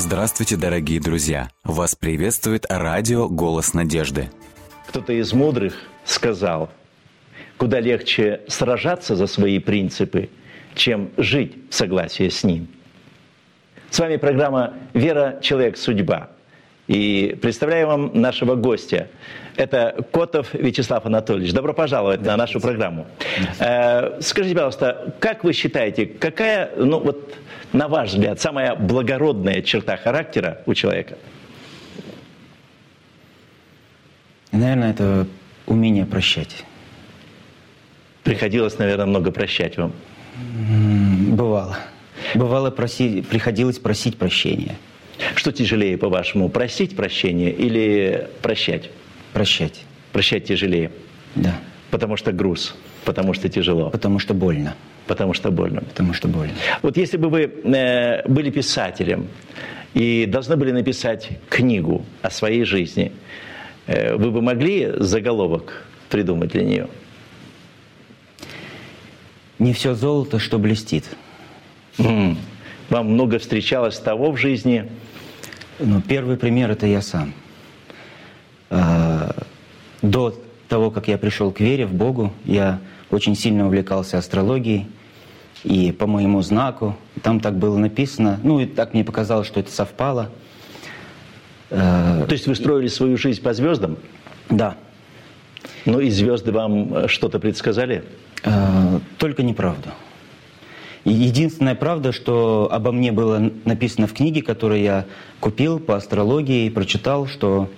Здравствуйте, дорогие друзья! Вас приветствует радио «Голос надежды». Кто-то из мудрых сказал, куда легче сражаться за свои принципы, чем жить в согласии с ним. С вами программа «Вера. Человек. Судьба». И представляю вам нашего гостя. Это Котов Вячеслав Анатольевич. Добро пожаловать на нашу программу. Э, скажите, пожалуйста, как вы считаете, какая, ну вот, на ваш взгляд, самая благородная черта характера у человека? Наверное, это умение прощать. Приходилось, наверное, много прощать вам. Бывало. Бывало, проси, приходилось просить прощения. Что тяжелее, по-вашему, просить прощения или прощать? Прощать. Прощать тяжелее. Да. Потому что груз, потому что тяжело. Потому что больно. Потому что больно. Потому что больно. Вот если бы вы э, были писателем и должны были написать книгу о своей жизни, э, вы бы могли заголовок придумать для нее? Не все золото, что блестит. М-м. Вам много встречалось того в жизни? Ну, первый пример это я сам. А, до того, как я пришел к вере в Богу, я очень сильно увлекался астрологией. И по моему знаку, там так было написано, ну и так мне показалось, что это совпало. То есть вы строили свою жизнь по звездам? Да. Ну и звезды вам э, что-то предсказали? А, только неправду. Единственная правда, что обо мне было написано в книге, которую я купил по астрологии и прочитал, что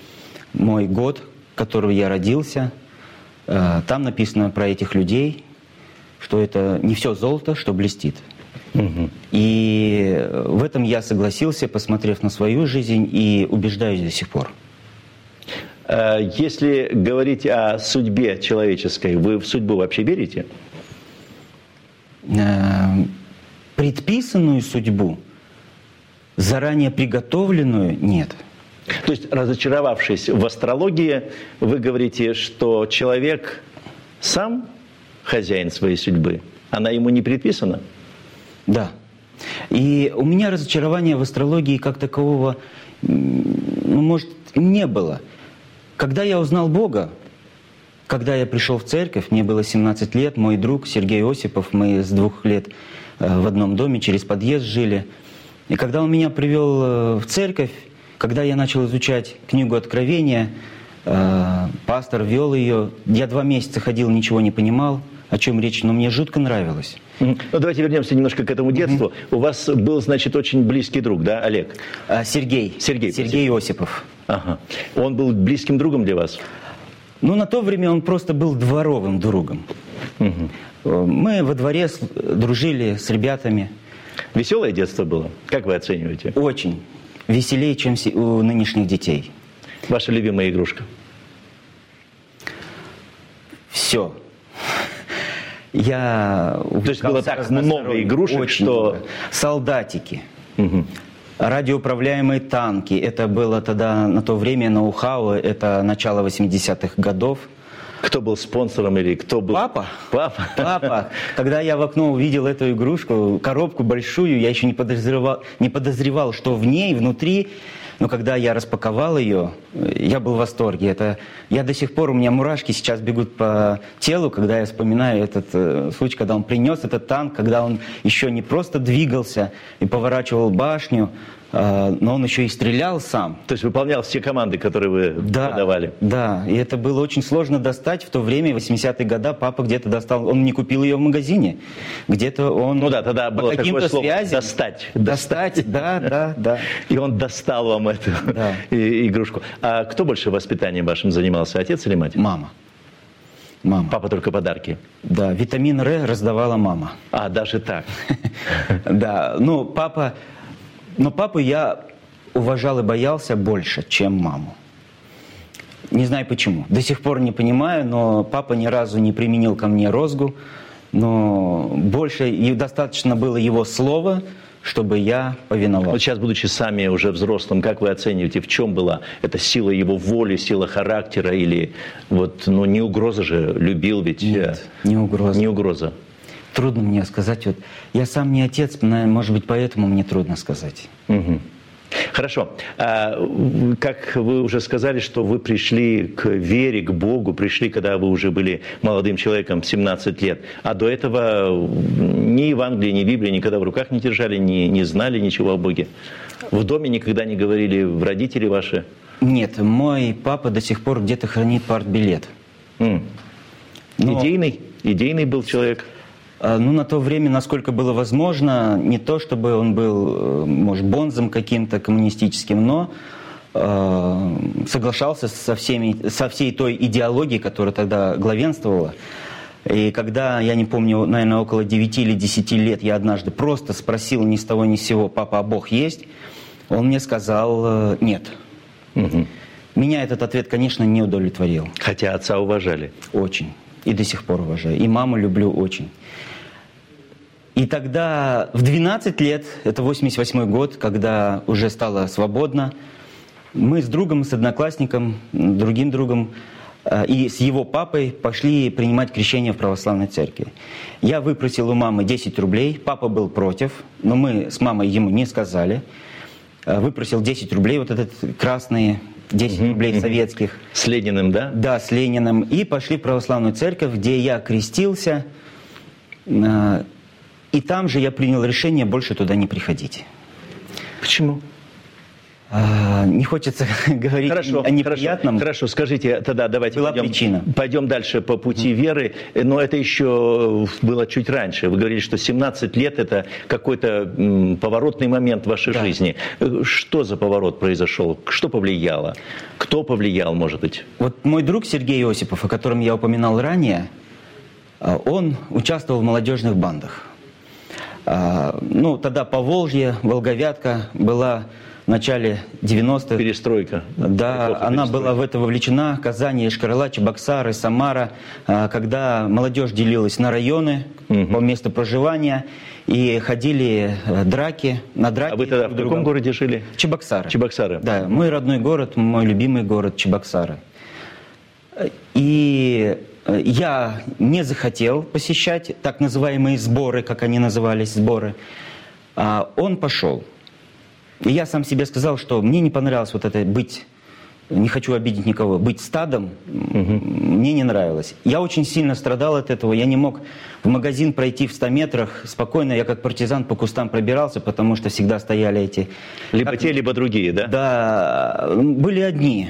мой год, которого я родился, э, там написано про этих людей, что это не все золото, что блестит. И в этом я согласился, посмотрев на свою жизнь, и убеждаюсь до сих пор. Э, Если говорить о судьбе человеческой, вы в судьбу вообще верите? Э, Предписанную судьбу, заранее приготовленную, нет. То есть, разочаровавшись в астрологии, вы говорите, что человек сам хозяин своей судьбы, она ему не предписана? Да. И у меня разочарования в астрологии как такового, ну, может, не было. Когда я узнал Бога, когда я пришел в церковь, мне было 17 лет, мой друг Сергей Осипов, мы с двух лет э, в одном доме через подъезд жили. И когда он меня привел э, в церковь, когда я начал изучать книгу Откровения, пастор вел ее, я два месяца ходил, ничего не понимал, о чем речь, но мне жутко нравилось. Ну, давайте вернемся немножко к этому детству. У вас был, значит, очень близкий друг, да, Олег? А, Сергей. Сергей, Сергей Осипов. Ага. Он был близким другом для вас? Ну, на то время он просто был дворовым другом. Э, Мы во дворе дружили с ребятами. Веселое детство было? Как вы оцениваете? Очень веселее, чем у нынешних детей. Ваша любимая игрушка? Все. Я есть было так много игрушек, Очень что- много. Солдатики. Радиоуправляемые танки. Это было тогда, на то время, ноу-хау. Это начало 80-х годов. Кто был спонсором или кто был... Папа. Папа? Папа, когда я в окно увидел эту игрушку, коробку большую, я еще не подозревал, не подозревал, что в ней, внутри, но когда я распаковал ее, я был в восторге. Это, я до сих пор, у меня мурашки сейчас бегут по телу, когда я вспоминаю этот э, случай, когда он принес этот танк, когда он еще не просто двигался и поворачивал башню, но он еще и стрелял сам. То есть выполнял все команды, которые вы Да, подавали? Да, и это было очень сложно достать. В то время, 80-е годы, папа где-то достал, он не купил ее в магазине. Где-то он... Ну да, тогда было такое слово связям- «достать». Достать, да, да, да. И он достал вам эту Да. игрушку. А кто больше воспитанием вашим занимался, отец или мать? Мама. Мама. Папа только подарки. Да, витамин Р раздавала мама. А, даже так. Да, ну, папа... Но папу я уважал и боялся больше, чем маму. Не знаю почему. До сих пор не понимаю, но папа ни разу не применил ко мне розгу. Но больше и достаточно было его слова, чтобы я повиновался. Вот сейчас, будучи сами уже взрослым, как вы оцениваете, в чем была эта сила его воли, сила характера или вот, ну, не угроза же, любил ведь? Нет, э, не угроза. Не угроза. Трудно мне сказать. Вот, я сам не отец, может быть, поэтому мне трудно сказать. Мгм. Хорошо. А, как вы уже сказали, что вы пришли к вере, к Богу, пришли, когда вы уже были молодым человеком, 17 лет. А до этого ни Евангелия, ни Библии никогда в руках не держали, не, не знали ничего о Боге. В доме никогда не говорили в родители ваши? Нет, мой папа до сих пор где-то хранит партбилет. М. Но- Идейный? Идейный был человек? А, Ну, на то время, насколько было возможно, не то чтобы он был, э, может, бонзом каким-то коммунистическим, но э, соглашался со, всеми, со всей той идеологией, которая тогда главенствовала. И когда, я не помню, наверное, около 9 или 10 лет, я однажды просто спросил ни с того ни с сего, папа, а Бог есть? Он мне сказал, э, нет. Мгм. Меня этот ответ, конечно, не удовлетворил. Хотя отца уважали. Очень. И до сих пор уважаю. И маму люблю очень. И тогда в 12 лет, это 88 год, когда уже стало свободно, мы с другом, с одноклассником, другим другом э, и с его папой пошли принимать крещение в православной церкви. Я выпросил у мамы 10 рублей, папа был против, но мы с мамой ему не сказали. Э, Выпросил 10 рублей, вот этот красные 10 рублей советских. С Лениным, да? Да, с Лениным. И пошли в православную церковь, где я крестился. Э, И там же я принял решение больше туда не приходить. Почему? А, Не хочется говорить Хорошо, о неприятном. хорошо, хорошо. Скажите, тогда давайте Была пойдем, причина. пойдем дальше по пути веры. Но это еще было чуть раньше. Вы говорили, что 17 лет – это какой-то м, поворотный момент в вашей Да. жизни. Э, Что за поворот произошел? Что повлияло? Кто повлиял, может быть? Вот мой друг Сергей Осипов, о котором я упоминал ранее, он участвовал в молодежных бандах. А, Ну, тогда Поволжье, Волговятка была в начале 90-х. Перестройка. Да, она была в это вовлечена. Казань, Ишкарла, Чебоксары, Самара. а, Когда молодежь делилась на районы Мгм. по месту проживания и ходили э, драки, на драки. А вы тогда в друга. каком городе жили? Чебоксары. Чебоксары. Да, мой родной город, мой любимый город Чебоксары. И я не захотел посещать так называемые сборы, как они назывались, сборы. А он пошел. И я сам себе сказал, что мне не понравилось вот это быть, не хочу обидеть никого, быть стадом, м, мне не нравилось. Я очень сильно страдал от этого, я не мог в магазин пройти в 100 метрах спокойно, я как партизан по кустам пробирался, потому что всегда стояли эти... Либо как- те, либо другие, да? да, были одни.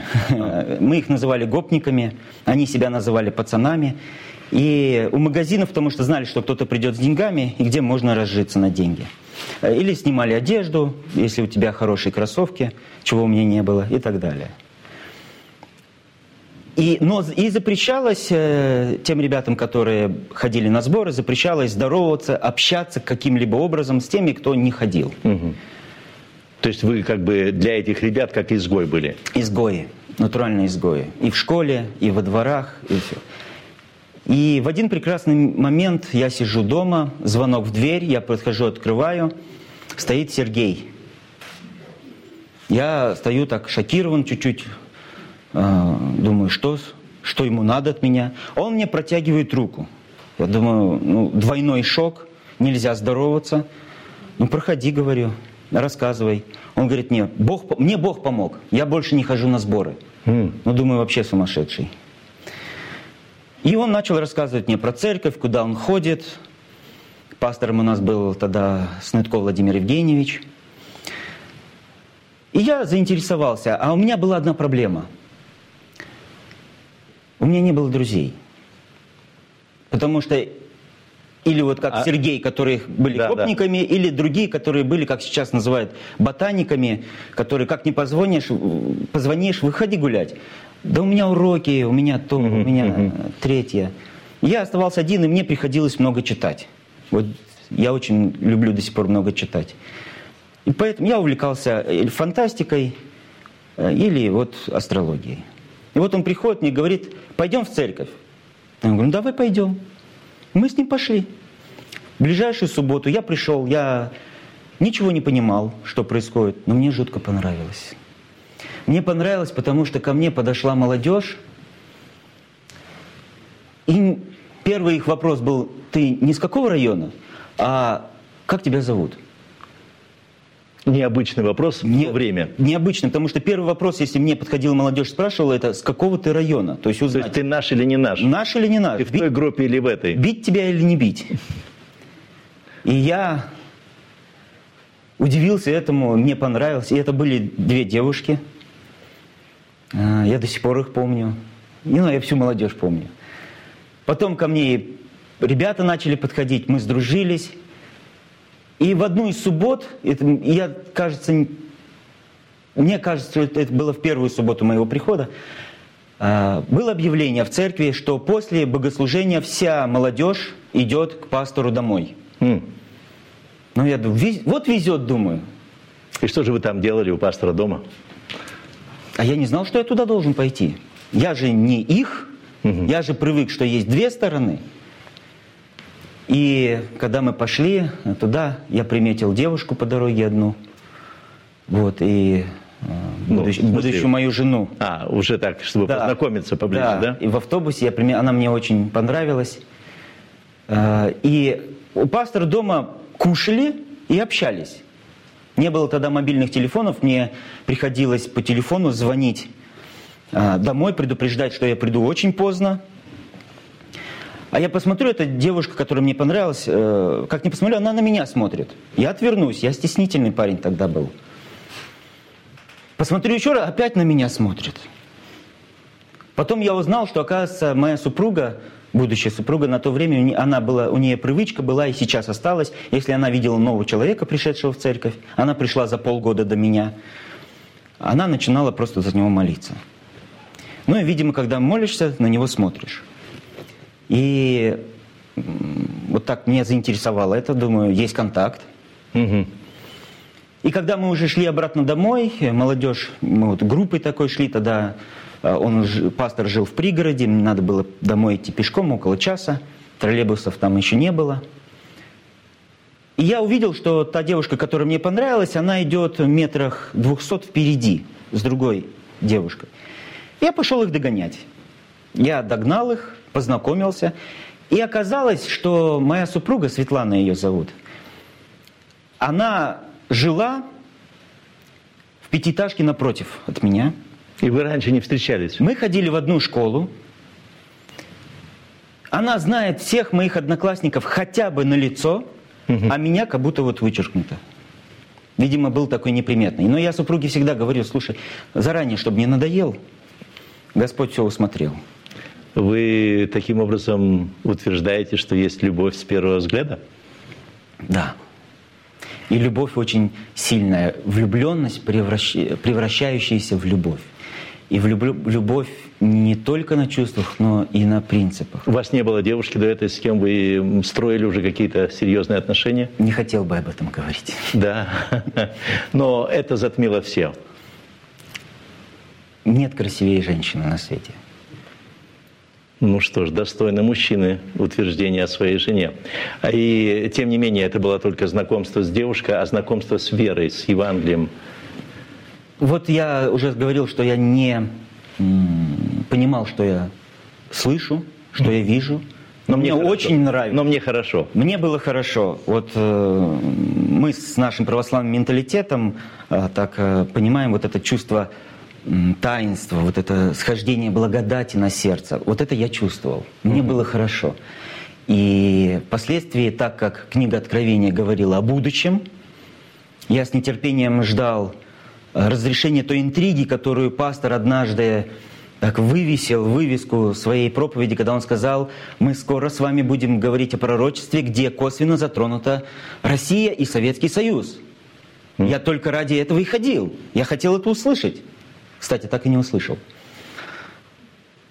Мы их называли гопниками, они себя называли пацанами. И у магазинов, потому что знали, что кто-то придет с деньгами, и где можно разжиться на деньги. Или снимали одежду, если у тебя хорошие кроссовки, чего у меня не было, и так далее. И, но и запрещалось э, тем ребятам, которые ходили на сборы, запрещалось здороваться, общаться каким-либо образом с теми, кто не ходил. Мгм. То есть вы как бы для этих ребят как изгой были? Изгои, натуральные изгои. И в школе, и во дворах, и все. И в один прекрасный момент я сижу дома, звонок в дверь, я подхожу, открываю, стоит Сергей. Я стою так шокирован чуть-чуть, думаю, что, что ему надо от меня. Он мне протягивает руку. Я думаю, ну, двойной шок, нельзя здороваться. Ну, проходи, говорю, рассказывай. Он говорит, мне Бог, мне Бог помог, я больше не хожу на сборы. М. Ну, думаю, вообще сумасшедший. И он начал рассказывать мне про церковь, куда он ходит. Пастором у нас был тогда Снытко Владимир Евгеньевич. И я заинтересовался, а у меня была одна проблема. У меня не было друзей. Потому что или вот как А- Сергей, которые были Да, да. гопниками, или другие, которые были, как сейчас называют, ботаниками, которые как не позвонишь, позвонишь, выходи гулять. Да у меня уроки, у меня то, у меня э, третье. Я оставался один, и мне приходилось много читать. Вот я очень люблю до сих пор много читать. И поэтому я увлекался или фантастикой, э, или вот астрологией. И вот он приходит мне говорит, пойдем в церковь. Я говорю, ну давай пойдем. Мы с ним пошли. В ближайшую субботу я пришел, я ничего не понимал, что происходит, но мне жутко понравилось. Мне понравилось, потому что ко мне подошла молодежь, и первый их вопрос был, ты не с какого района, а как тебя зовут? Необычный вопрос Не- в то время. Необычно, потому что первый вопрос, если мне подходила молодежь, спрашивала, это с какого ты района? То есть То узнать, есть ты наш или не наш? наш или не наш? Ты в той группе или в этой? бить тебя или не бить. И я удивился этому, мне понравилось. И это были две девушки. А, Я до сих пор их помню. Не, ну, я всю молодежь помню. Потом ко мне ребята начали подходить, мы сдружились. И в одну из суббот, это, я, кажется, мне кажется, это было в первую субботу моего прихода, а, было объявление в церкви, что после богослужения вся молодежь идет к пастору домой. М. Ну, я думаю, вот везет, думаю. И что же вы там делали у пастора дома? А я не знал, что я туда должен пойти. Я же не их, Мгм. я же привык, что есть две стороны. И когда мы пошли туда, я приметил девушку по дороге одну. Вот, и э, Ну, будущ- будущую мою жену. А, уже так, чтобы Да. познакомиться поближе, да? И в автобусе я, приме- она мне очень понравилась. Э, И у пастора дома кушали и общались. Не было тогда мобильных телефонов, мне приходилось по телефону звонить э, домой, предупреждать, что я приду очень поздно. А я посмотрю, эта девушка, которая мне понравилась, э, как не посмотрю, она на меня смотрит. Я отвернусь, я стеснительный парень тогда был. Посмотрю еще раз, опять на меня смотрит. Потом я узнал, что, оказывается, моя супруга, будущая супруга, на то время она была, у нее привычка была и сейчас осталась. Если она видела нового человека, пришедшего в церковь, она пришла за полгода до меня, она начинала просто за него молиться. Ну и, видимо, когда молишься, на него смотришь. И вот так меня заинтересовало это, думаю, есть контакт. Мгм. И когда мы уже шли обратно домой, молодежь, мы вот группой такой шли, тогда э, он, пастор жил в пригороде, мне надо было домой идти пешком около часа, троллейбусов там еще не было. И я увидел, что та девушка, которая мне понравилась, она идет в метрах 200 впереди с другой девушкой. Я пошел их догонять. Я догнал их, познакомился. И оказалось, что моя супруга, Светлана ее зовут, она жила в пятиэтажке напротив от меня. И вы раньше не встречались? Мы ходили в одну школу. Она знает всех моих одноклассников хотя бы на лицо, а меня как будто вот вычеркнуто. Видимо, был такой неприметный. Но я супруге всегда говорю, слушай, заранее, чтобы не надоел, Господь все усмотрел. Вы таким образом утверждаете, что есть любовь с первого взгляда? Да. И любовь очень сильная. Влюбленность, превращ- превращающаяся в любовь. И в в любовь не только на чувствах, но и на принципах. У вас не было девушки до этой, с кем вы строили уже какие-то серьезные отношения? Не хотел бы об этом говорить. Да. Но это затмило все. Нет красивее женщины на свете. Ну что ж, достойно мужчины утверждение о своей жене. А И тем не менее, это было только знакомство с девушкой, а знакомство с верой, с Евангелием. Вот я уже говорил, что я не понимал, что я слышу, что я вижу. Но мне хорошо. очень нравится. Но мне хорошо. Мне было хорошо. Вот э, мы с нашим православным менталитетом э, так э, понимаем вот это чувство м, таинства, вот это схождение благодати на сердце. Вот это я чувствовал. Мне было хорошо. И впоследствии, так как книга Откровения говорила о будущем, я с нетерпением ждал э, разрешения той интриги, которую пастор однажды так вывесил вывеску своей проповеди, когда он сказал, мы скоро с вами будем говорить о пророчестве, где косвенно затронута Россия и Советский Союз. Я только ради этого и ходил. Я хотел это услышать. Кстати, так и не услышал.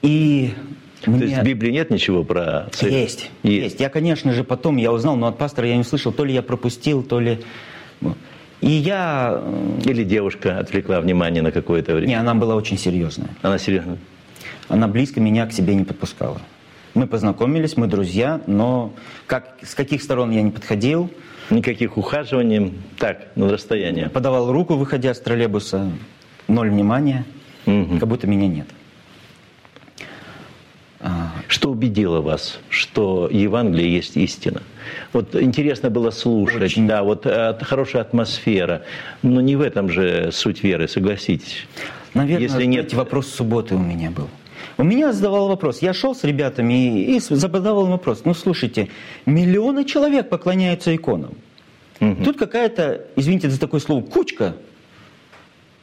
И То мне... есть в Библии нет ничего про церковь? Есть, есть. Я, конечно же, потом я узнал, но от пастора я не услышал, то ли я пропустил, то ли... ну. И я... э, Или девушка отвлекла внимание на какое-то время? Не, она была очень серьезная. Она серьезно? Она близко меня к себе не подпускала. Мы познакомились, мы друзья, но как, с каких сторон я не подходил, Никаких ухаживаний, так, на расстоянии. подавал руку, выходя с троллейбуса, ноль внимания, Мгм. как будто меня нет. А, Что убедило вас, что Евангелие есть истина? Вот интересно было слушать, Очень. да, вот э, хорошая атмосфера, но не в этом же суть веры, согласитесь. Наверное, Если нет... вопрос субботы у меня был. У меня задавал вопрос. Я шел с ребятами и, и задавал вопрос. Ну, слушайте, миллионы человек поклоняются иконам. Угу. Тут какая-то, извините за такое слово, кучка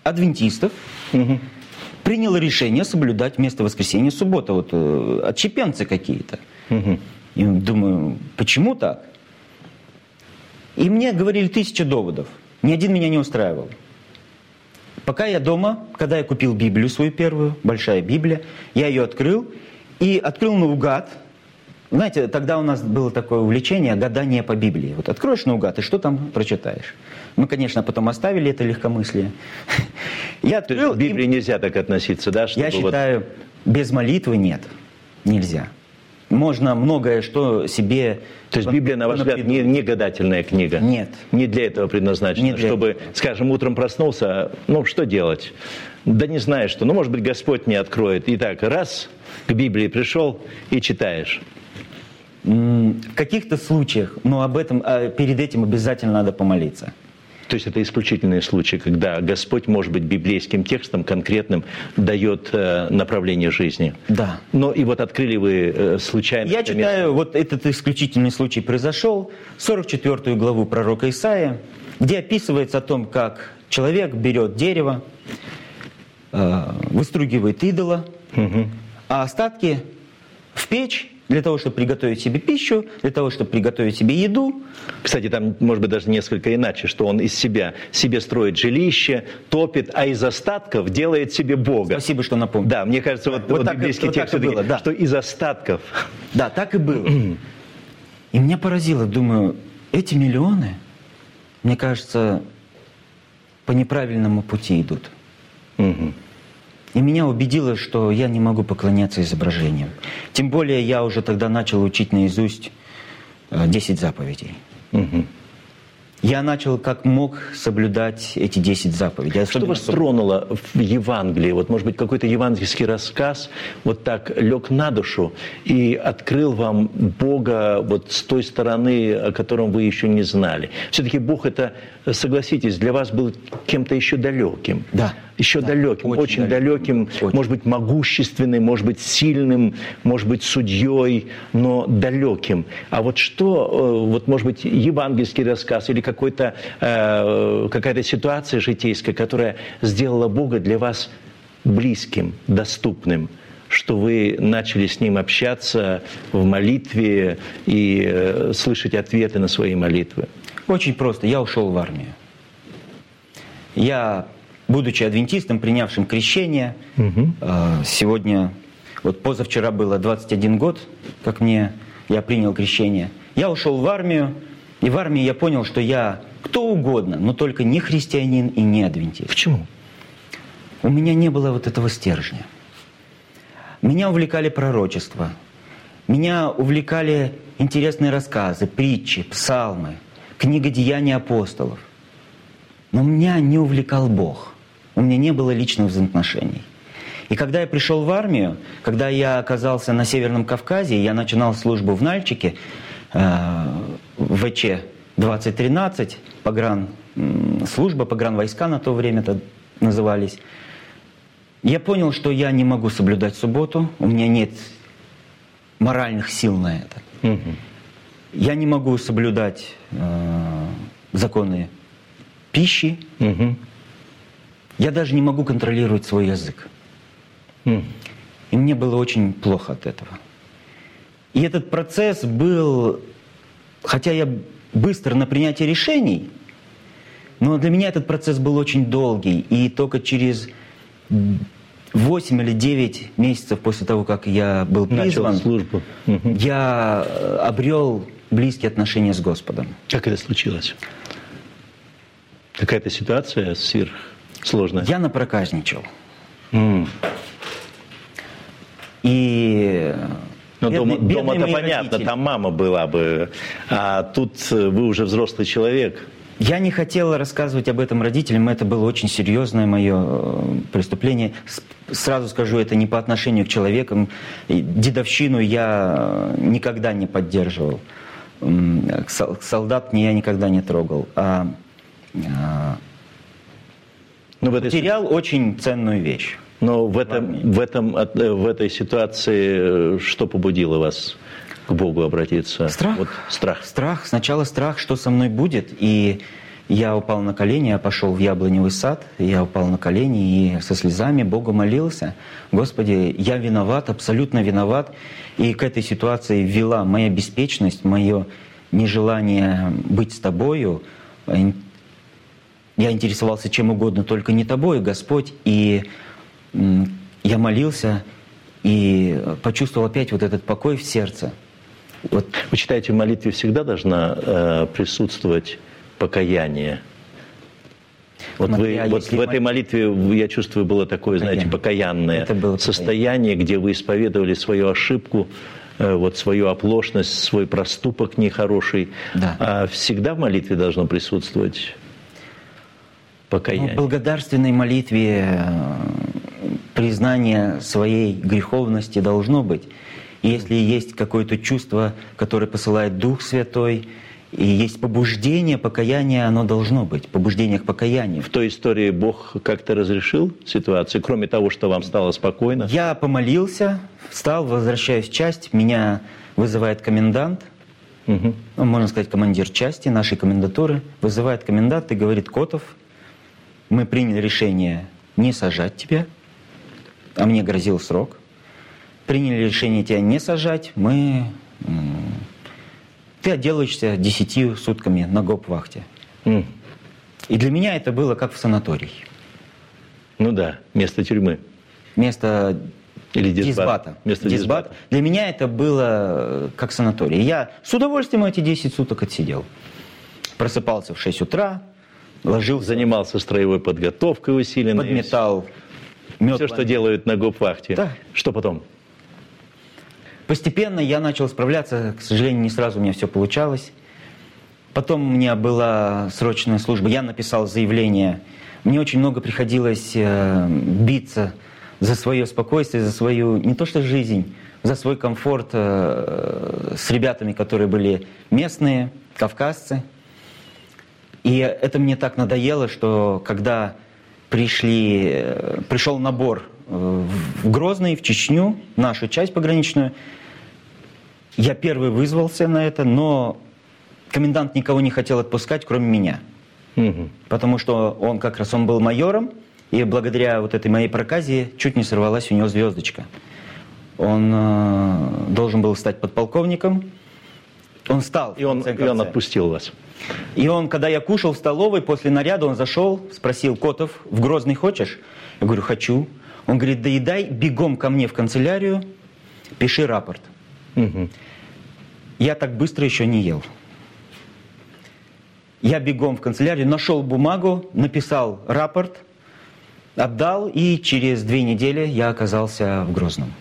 адвентистов угу. приняла решение соблюдать вместо воскресенья суббота. Вот э, отчепенцы какие-то. Угу. И думаю, почему так? И мне говорили тысячи доводов. Ни один меня не устраивал. Пока я дома, когда я купил Библию свою первую, большая Библия, я ее открыл и открыл наугад. Знаете, тогда у нас было такое увлечение гадание по Библии. Вот откроешь наугад, и что там прочитаешь? Мы, конечно, потом оставили это легкомыслие. Я То есть к Библии и... нельзя так относиться, да? Я считаю, вот... без молитвы нет, нельзя можно многое что себе... То есть Библия, на ваш взгляд, не, не гадательная книга? Нет. Не для этого предназначена? Не для чтобы, этого. скажем, утром проснулся, ну, что делать? Да не знаешь что. Ну, может быть, Господь не откроет. И так, раз, к Библии пришел и читаешь. В каких-то случаях, но об этом, а перед этим обязательно надо помолиться. То есть это исключительные случаи, когда Господь, может быть, библейским текстом конкретным дает э, направление жизни. Да. Но и вот открыли вы э, случайно... Я читаю, место... вот этот исключительный случай произошел, 44 главу пророка Исаия, где описывается о том, как человек берет дерево, э, выстругивает идола, угу. а остатки в печь для того, чтобы приготовить себе пищу, для того, чтобы приготовить себе еду. Кстати, там, может быть, даже несколько иначе, что он из себя себе строит жилище, топит, а из остатков делает себе Бога. Спасибо, что напомнил. Да, мне кажется, вот, вот, вот так, библейский вот текст так было, да. что из остатков. Да, так и было. И меня поразило, думаю, эти миллионы, мне кажется, по неправильному пути идут. Угу. И меня убедило, что я не могу поклоняться изображениям. Тем более я уже тогда начал учить наизусть 10 э, заповедей. Угу. Я начал как мог соблюдать эти 10 заповедей. Что вас тронуло в Евангелии? Вот, может быть, какой-то евангельский рассказ вот так лег на душу и открыл вам Бога вот с той стороны, о котором вы еще не знали. Все-таки Бог это, согласитесь, для вас был кем-то еще далеким. Да еще да, далеким, очень, очень далеким, очень. может быть, могущественным, может быть, сильным, может быть, судьей, но далеким. А вот что, э, вот, может быть, евангельский рассказ или какой-то, э, какая-то ситуация житейская, которая сделала Бога для вас близким, доступным, что вы начали с Ним общаться в молитве и э, слышать ответы на свои молитвы? Очень просто. Я ушел в армию. Я будучи адвентистом, принявшим крещение, угу. сегодня, вот позавчера было 21 год, как мне, я принял крещение. Я ушел в армию, и в армии я понял, что я кто угодно, но только не христианин и не адвентист. Почему? У меня не было вот этого стержня. Меня увлекали пророчества, меня увлекали интересные рассказы, притчи, псалмы, книга «Деяния апостолов». Но меня не увлекал Бог – у меня не было личных взаимоотношений. И когда я пришел в армию, когда я оказался на Северном Кавказе, я начинал службу в Нальчике, э, ВЧ 2013, погран, служба, погран войска на то время -то назывались. Я понял, что я не могу соблюдать субботу, у меня нет моральных сил на это. Угу. Я не могу соблюдать э, законы пищи. Угу. Я даже не могу контролировать свой язык. Mm. И мне было очень плохо от этого. И этот процесс был, хотя я быстро на принятие решений, но для меня этот процесс был очень долгий. И только через 8 или 9 месяцев после того, как я был призван, Начал службу. я э, обрел близкие отношения с Господом. Как это случилось? Какая-то ситуация сверх сложно? Я напроказничал. Mm. И ну, дома, дома-то понятно, родители. там мама была бы, а тут вы уже взрослый человек. Я не хотела рассказывать об этом родителям, это было очень серьезное мое э, преступление. Сразу скажу, это не по отношению к человекам. Дедовщину я никогда не поддерживал. Солдат я никогда не трогал. А, Но в этой... Потерял очень ценную вещь. Но в, этом, в, этом, э, в этой ситуации э, что побудило вас к Богу обратиться? Страх. Вот страх. Страх. Сначала страх, что со мной будет. И я упал на колени, я пошел в яблоневый сад, я упал на колени и со слезами Богу молился. Господи, я виноват, абсолютно виноват. И к этой ситуации вела моя беспечность, мое нежелание быть с Тобою. Я интересовался чем угодно, только не Тобой, Господь. И я молился и почувствовал опять вот этот покой в сердце. Вот. Вы считаете, в молитве всегда должна э, присутствовать покаяние? Вот, Смотря, вы, вот в этой молитве, я чувствую, было такое, покаяние. знаете, покаянное Это было состояние, покаяние. где вы исповедовали свою ошибку, э, вот свою оплошность, свой проступок нехороший. Да. А всегда в молитве должно присутствовать покаяние. Ну, в благодарственной молитве э, признание своей греховности должно быть. И если есть какое-то чувство, которое посылает Дух Святой, и есть побуждение, покаяние, оно должно быть, побуждение к покаянию. В той истории Бог как-то разрешил ситуацию, кроме того, что вам стало спокойно? Я помолился, встал, возвращаюсь в часть, меня вызывает комендант, угу. ну, можно сказать, командир части нашей комендатуры, вызывает комендант и говорит, Котов, мы приняли решение не сажать тебя, а мне грозил срок. Приняли решение тебя не сажать, мы ты отделаешься десятью сутками на гоп-вахте. Mm. И для меня это было как в санатории. Ну да, место тюрьмы. Место или дисбат. дисбата. Место дисбат. дисбата. Для меня это было как санаторий. Я с удовольствием эти 10 суток отсидел. Просыпался в 6 утра, ложился. Занимался строевой подготовкой усиленной. Подметал. Все, что делают на гоп-вахте. Да. Что потом? Постепенно я начал справляться, к сожалению, не сразу у меня все получалось. Потом у меня была срочная служба, я написал заявление. Мне очень много приходилось э, биться за свое спокойствие, за свою, не то что жизнь, за свой комфорт э, с ребятами, которые были местные, кавказцы. И это мне так надоело, что когда пришли, э, пришел набор в Грозный, в Чечню, нашу часть пограничную. Я первый вызвался на это, но комендант никого не хотел отпускать, кроме меня. Угу. Потому что он как раз он был майором, и благодаря вот этой моей проказе чуть не сорвалась у него звездочка. Он э, должен был стать подполковником. Он стал. И он, и он отпустил вас. И он, когда я кушал в столовой, после наряда он зашел, спросил, Котов, в Грозный хочешь? Я говорю, хочу. Он говорит, доедай, бегом ко мне в канцелярию, пиши рапорт. Угу. Я так быстро еще не ел. Я бегом в канцелярию, нашел бумагу, написал рапорт, отдал, и через две недели я оказался в Грозном.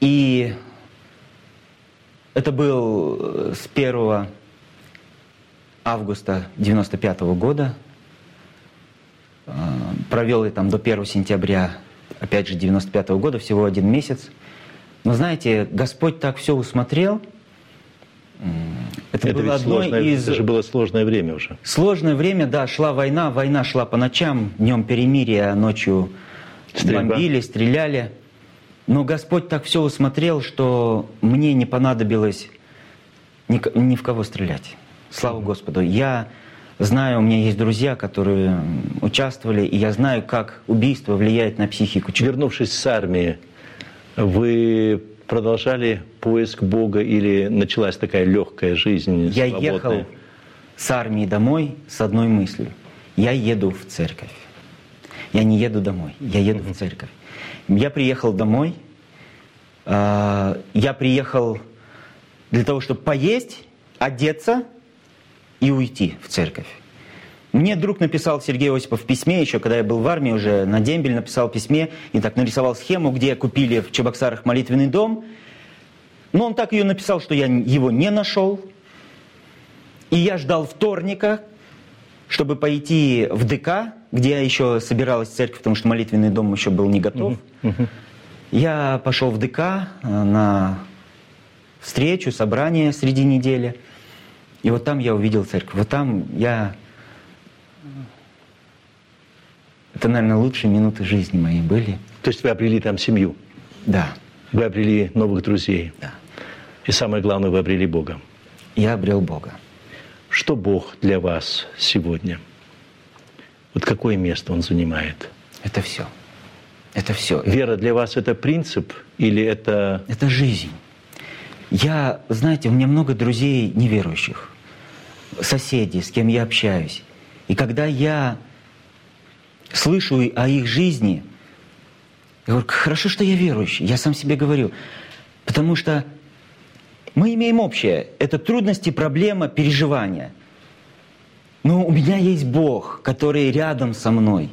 И это был э, с 1 августа 95 года. Э, провел я там до 1 сентября, опять же, 95 года, всего один месяц. Но знаете, Господь так все усмотрел. Это, это было одно сложное, из... Это же было сложное время уже. Сложное время, да, шла война. Война шла по ночам, днем перемирие, а ночью Стрельба. бомбили, стреляли. Но Господь так все усмотрел, что мне не понадобилось ни, ни в кого стрелять. Слава Господу. Я знаю, у меня есть друзья, которые участвовали, и я знаю, как убийство влияет на психику. Вернувшись с армии, вы продолжали поиск Бога или началась такая легкая жизнь? Я свободная? ехал с армии домой с одной мыслью. Я еду в церковь. Я не еду домой, я еду в церковь. Я приехал домой, а, я приехал для того, чтобы поесть, одеться и уйти в церковь. Мне друг написал Сергей Осипов в письме, еще когда я был в армии, уже на дембель написал письме и так нарисовал схему, где купили в Чебоксарах молитвенный дом. Но он так ее написал, что я его не нашел. И я ждал вторника, чтобы пойти в ДК, где я еще собиралась церковь, потому что молитвенный дом еще был не готов. Я пошел в ДК э, на встречу, собрание среди недели. И вот там я увидел церковь. Вот там я... Это, наверное, лучшие минуты жизни моей были. То есть вы обрели там семью? Да. Вы обрели новых друзей? Да. И самое главное, вы обрели Бога. Я обрел Бога. Что Бог для вас сегодня? Вот какое место Он занимает? Это все. Это все. Вера для вас это принцип или это... Это жизнь. Я, знаете, у меня много друзей неверующих, соседей, с кем я общаюсь. И когда я слышу о их жизни, я говорю, хорошо, что я верующий. Я сам себе говорю. Потому что мы имеем общее. Это трудности, проблема, переживания. Но у меня есть Бог, который рядом со мной.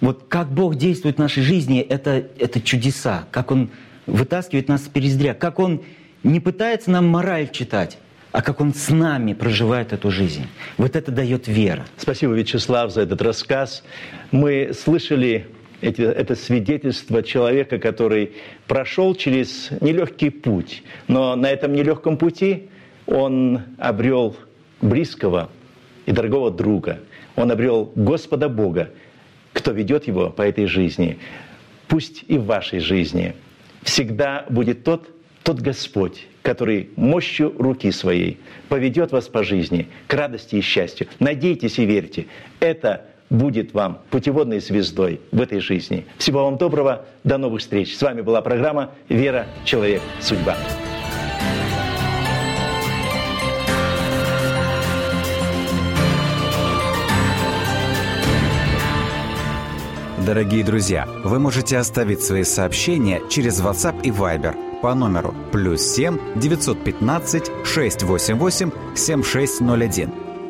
Вот как Бог действует в нашей жизни, это, это чудеса. Как Он вытаскивает нас с перездря. Как Он не пытается нам мораль читать, а как Он с нами проживает эту жизнь. Вот это дает вера. Спасибо, Вячеслав, за этот рассказ. Мы слышали эти, это свидетельство человека, который прошел через нелегкий путь, но на этом нелегком пути он обрел близкого и дорогого друга. Он обрел Господа Бога, кто ведет его по этой жизни. Пусть и в вашей жизни всегда будет тот, тот Господь, который мощью руки своей поведет вас по жизни к радости и счастью. Надейтесь и верьте. Это будет вам путеводной звездой в этой жизни. Всего вам доброго, до новых встреч. С вами была программа «Вера. Человек. Судьба». Дорогие друзья, вы можете оставить свои сообщения через WhatsApp и Viber по номеру плюс 7 915 688 7601